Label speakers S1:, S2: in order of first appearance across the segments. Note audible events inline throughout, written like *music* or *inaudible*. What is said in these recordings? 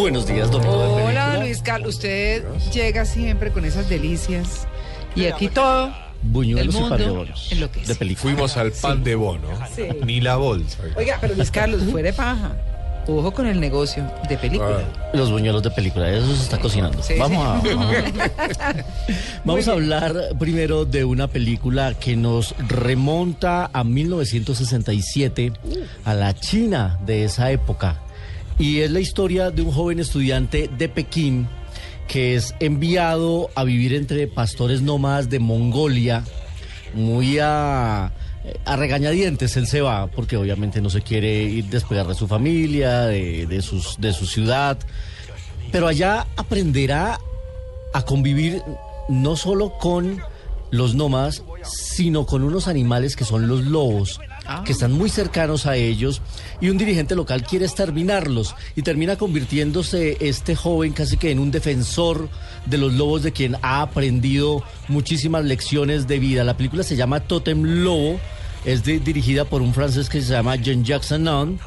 S1: Buenos días, domingo de
S2: Hola,
S1: película.
S2: Luis Carlos. Usted llega siempre con esas delicias. Y aquí todo.
S1: Buñuelos
S2: el
S1: y pan de bonos.
S2: enloquece.
S1: De película.
S3: Fuimos al pan de bono.
S2: Sí.
S3: Ni la bolsa.
S2: Oiga, pero Luis Carlos, fuera de paja. Ojo con el negocio de película.
S1: Los buñuelos de película, eso se está cocinando.
S2: Sí,
S1: vamos
S2: sí.
S1: a, vamos a- *laughs* vamos a hablar primero de una película que nos remonta a 1967, a la China de esa época. Y es la historia de un joven estudiante de Pekín que es enviado a vivir entre pastores nómadas de Mongolia, muy a, a regañadientes él se va, porque obviamente no se quiere ir despegar de su familia, de, sus, de su ciudad, pero allá aprenderá a convivir no solo con los nómadas, sino con unos animales que son los lobos,
S2: Ah.
S1: que están muy cercanos a ellos, y un dirigente local quiere exterminarlos, y termina convirtiéndose este joven casi que en un defensor de los lobos de quien ha aprendido muchísimas lecciones de vida. La película se llama Totem Lobo, es de- dirigida por un francés que se llama Jean Jackson Nunn.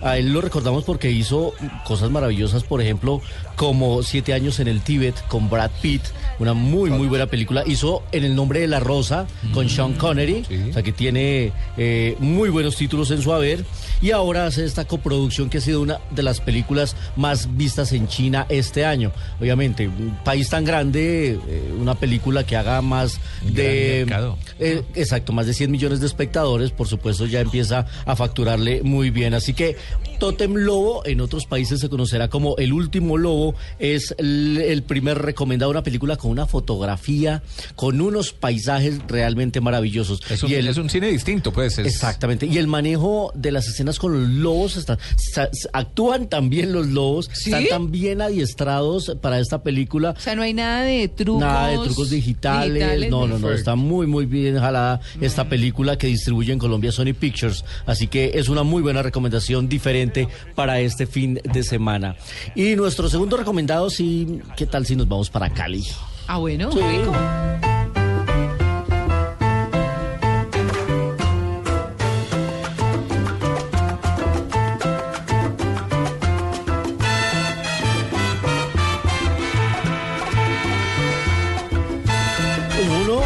S1: A él lo recordamos porque hizo cosas maravillosas, por ejemplo, como Siete años en el Tíbet con Brad Pitt, una muy, muy buena película. Hizo En el nombre de la rosa con Sean Connery,
S3: Sí.
S1: o sea que tiene eh, muy buenos títulos en su haber. Y ahora hace esta coproducción que ha sido una de las películas más vistas en China este año. Obviamente, un país tan grande, eh, una película que haga más
S3: Un
S1: de... Eh, exacto, más de 100 millones de espectadores, por supuesto, ya empieza a facturarle muy bien. Así que Totem Lobo, en otros países se conocerá como El Último Lobo, es el, el primer recomendado, una película con una fotografía, con unos paisajes realmente maravillosos.
S3: Es un,
S1: Y el-
S3: es un cine distinto, pues. es-
S1: Exactamente. Y el manejo de las escenas con los lobos, está- actúan también los lobos,
S2: ¿Sí?
S1: están tan bien adiestrados para esta película.
S2: O sea, no hay nada de trucos.
S1: Nada de trucos digitales. no, no, no. Está muy, muy bien jalada esta película que distribuye en Colombia Sony Pictures. Así que es una muy buena recomendación diferente para este fin de semana. Y nuestro segundo recomendado, sí, ¿qué tal si nos vamos para Cali?
S2: Ah, bueno,
S1: Sí.
S2: rico.
S1: Uno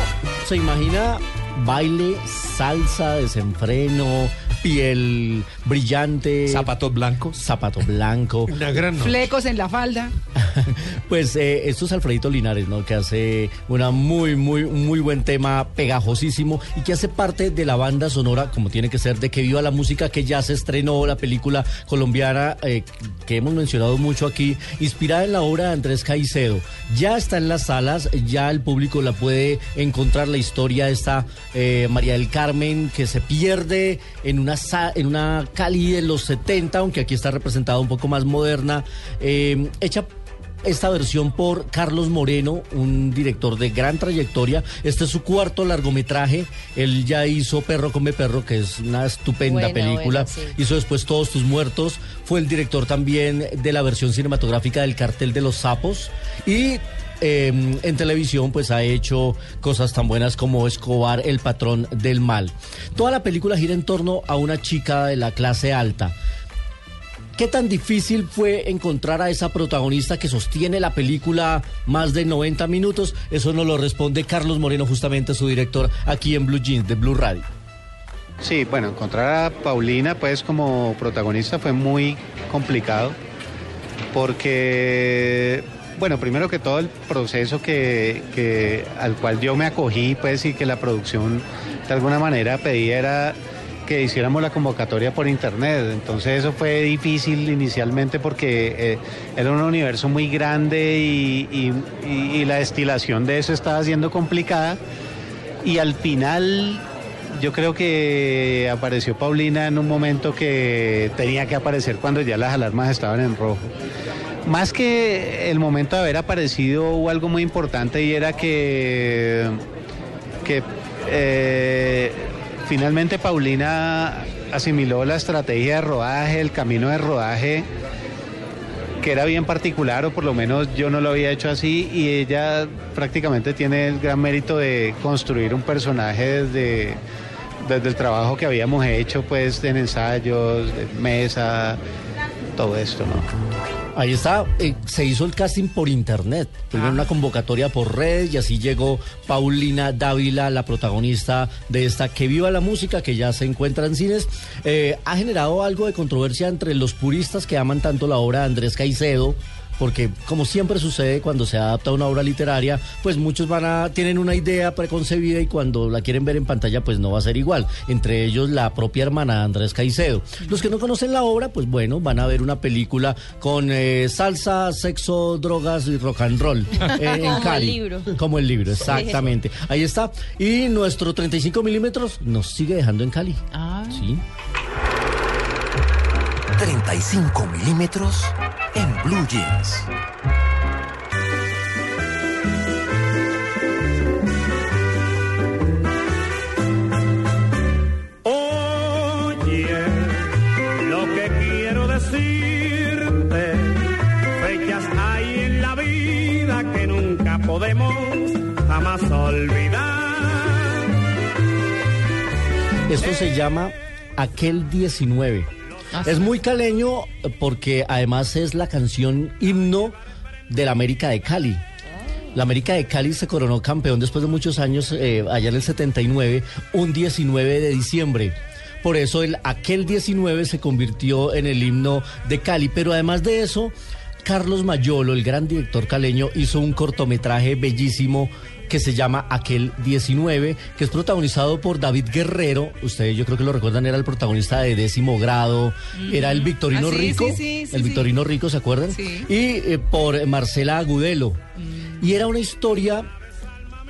S1: se imagina baile, salsa, desenfreno, piel brillante,
S3: Zapatos blancos.
S1: zapato blanco.
S3: Una gran noche.
S2: Flecos en la falda. *laughs*
S1: Pues eh, esto es Alfredito Linares, ¿no? Que hace una muy, muy, muy buen tema pegajosísimo y que hace parte de la banda sonora, como tiene que ser, de que viva la música que ya se estrenó, la película colombiana eh, que hemos mencionado mucho aquí, inspirada en la obra de Andrés Caicedo. Ya está en las salas, ya el público la puede encontrar. La historia de esta eh, María del Carmen que se pierde en una, en una Cali de los 70, aunque aquí está representada un poco más moderna, eh, hecha esta versión por Carlos Moreno, un director de gran trayectoria. Este es su cuarto largometraje. Él ya hizo Perro come perro, que es una estupenda película.
S4: sí.
S1: Hizo después Todos tus muertos. Fue el director también de la versión cinematográfica del Cartel de los Sapos. Y eh, en televisión pues ha hecho cosas tan buenas como Escobar, el patrón del mal. Toda la película gira en torno a una chica de la clase alta. ¿Qué tan difícil fue encontrar a esa protagonista que sostiene la película más de 90 minutos? Eso nos lo responde Carlos Moreno, justamente su director aquí en Blue Jeans de Blue Radio.
S5: Sí, bueno, encontrar a Paulina pues como protagonista fue muy complicado porque, bueno, primero que todo el proceso que, al cual yo me acogí pues y que la producción de alguna manera pedía era que hiciéramos la convocatoria por internet. Entonces eso fue difícil inicialmente porque eh, era un universo muy grande y, la destilación de eso estaba siendo complicada. Y al final yo creo que apareció Paulina en un momento que tenía que aparecer cuando ya las alarmas estaban en rojo. Más que el momento de haber aparecido hubo algo muy importante y era que, que eh, finalmente Paulina asimiló la estrategia de rodaje, el camino de rodaje que era bien particular, o por lo menos yo no lo había hecho así, y ella prácticamente tiene el gran mérito de construir un personaje desde, desde el trabajo que habíamos hecho, pues en ensayos, mesa, todo esto, ¿no?
S1: Ahí está, eh, se hizo el casting por internet, primero una convocatoria por redes y así llegó Paulina Dávila, la protagonista de esta Que Viva la Música, que ya se encuentra en cines. Eh, ha generado algo de controversia entre los puristas que aman tanto la obra de Andrés Caicedo, porque como siempre sucede cuando se adapta una obra literaria, pues muchos van a tienen una idea preconcebida y cuando la quieren ver en pantalla pues no va a ser igual, entre ellos la propia hermana Andrés Caicedo. Los que no conocen la obra, pues bueno, van a ver una película con eh, salsa, sexo, drogas y rock and roll *laughs* eh, en
S4: Como el
S1: Cali.
S4: libro.
S1: Como el libro, exactamente. Ahí está. Y nuestro 35 milímetros nos sigue dejando en Cali.
S2: Ah.
S1: Sí.
S6: 35 milímetros en Blue Jeans.
S7: Oye, lo que quiero decirte, fechas hay en la vida que nunca podemos jamás olvidar.
S1: Esto se llama Aquel 19. Es muy caleño porque además es la canción himno de la América de Cali. La América de Cali se coronó campeón después de muchos años, eh, allá en el 79, un 19 de diciembre. Por eso el aquel 19 se convirtió en el himno de Cali. Pero además de eso, Carlos Mayolo, el gran director caleño, hizo un cortometraje bellísimo que se llama Aquel 19, que es protagonizado por David Guerrero. Ustedes yo creo que lo recuerdan, era el protagonista de décimo grado, era el Victorino
S2: Ah, sí,
S1: Rico.
S2: sí, sí, sí,
S1: el. Victorino Rico, ¿se acuerdan?
S2: Sí.
S1: Y eh, por Marcela Agudelo. Y era una historia,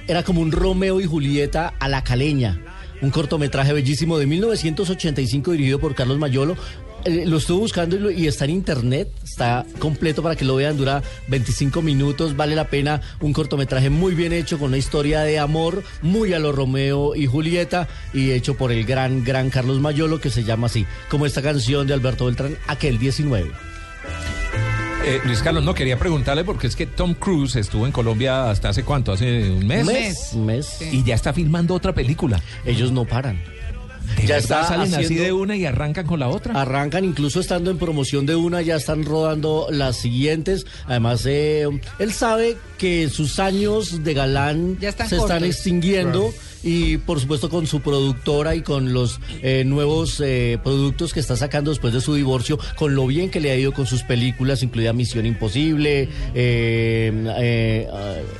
S1: era como un Romeo y Julieta a la caleña. Un cortometraje bellísimo de 1985 dirigido por Carlos Mayolo. Eh, lo estuve buscando y, lo- y está en internet, está completo para que lo vean, dura 25 minutos, vale la pena, un cortometraje muy bien hecho con una historia de amor muy a lo Romeo y Julieta y hecho por el gran, gran Carlos Mayolo que se llama así, como esta canción de Alberto Beltrán, aquel 19.
S3: Eh, Luis Carlos, no quería preguntarle porque es que Tom Cruise estuvo en Colombia hasta hace cuánto, hace un mes.
S1: Un mes, un mes.
S3: Y ya está filmando otra película.
S1: Ellos no paran.
S3: ¿De
S1: Ya está
S3: salen así
S1: haciendo-
S3: de una y arrancan con la otra.
S1: Arrancan incluso estando en promoción de una, ya están rodando las siguientes. Además, eh, él sabe que sus años de galán
S2: Ya están
S1: se están extinguiendo y por supuesto con su productora y con los eh, nuevos eh, productos que está sacando después de su divorcio, con lo bien que le ha ido con sus películas, incluida Misión Imposible, eh, eh,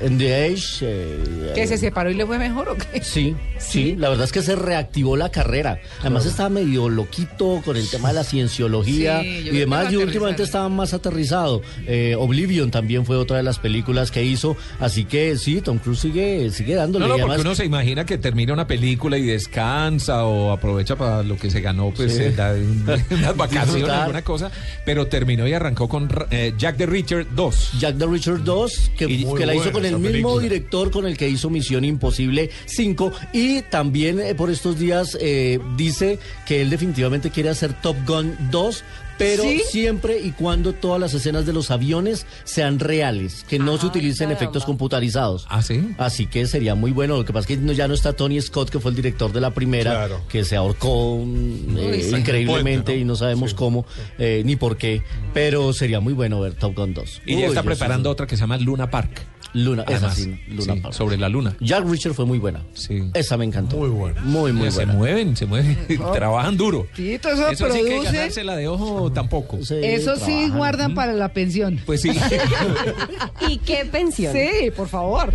S1: uh, In the Age. eh,
S2: ¿Que se separó y le fue mejor o qué?
S1: Sí, sí, la verdad es que se reactivó la carrera. Además estaba medio loquito con el tema de la cienciología
S2: Sí,
S1: y demás, y últimamente estaba más aterrizado. Eh, Oblivion también fue otra de las películas que hizo, así que sí, Tom Cruise sigue, sigue dándole.
S3: No, no, porque
S1: además-
S3: uno se imagina que termina una película y descansa o aprovecha para lo que se ganó, pues
S1: Sí. *laughs*
S3: eh, *laughs* unas vacaciones, alguna cosa, pero terminó y arrancó con eh, Jack the Richard 2.
S1: Jack the Richard 2, que, la hizo con el mismo director con el que hizo Misión Imposible 5 y también eh, por estos días eh, dice que él definitivamente quiere hacer Top Gun 2. Pero
S2: ¿Sí?
S1: siempre y cuando todas las escenas de los aviones sean reales, que no se utilicen efectos computarizados.
S3: ¿Ah, sí?
S1: Así que sería muy bueno. Lo que pasa es que no- ya no está Tony Scott, que fue el director de la primera,
S3: Claro.
S1: que se ahorcó mm, eh,
S3: sí.
S1: increíblemente
S3: Puente, ¿no?
S1: y no sabemos cómo eh, ni por qué. Pero sería muy bueno ver Top Gun 2.
S3: Y
S1: Uy,
S3: ya está preparando
S1: sí-
S3: otra que se llama Luna Park.
S1: Luna, esa
S3: Además,
S1: sí, Luna
S3: sí,
S1: Park.
S3: sobre la luna.
S1: Jack Richard fue muy buena.
S3: Sí.
S1: Esa me encantó.
S3: Muy buena.
S1: Muy, muy
S3: se
S1: buena.
S3: mueven, se mueven, *laughs* trabajan duro.
S2: Tito, eso,
S3: Eso sí que
S2: produce.
S3: ganársela de ojo tampoco.
S1: Sí,
S2: Eso sí
S1: trabajan.
S2: guardan para la pensión.
S3: Pues sí. *laughs*
S4: ¿Y qué pensión?
S2: Sí, por favor.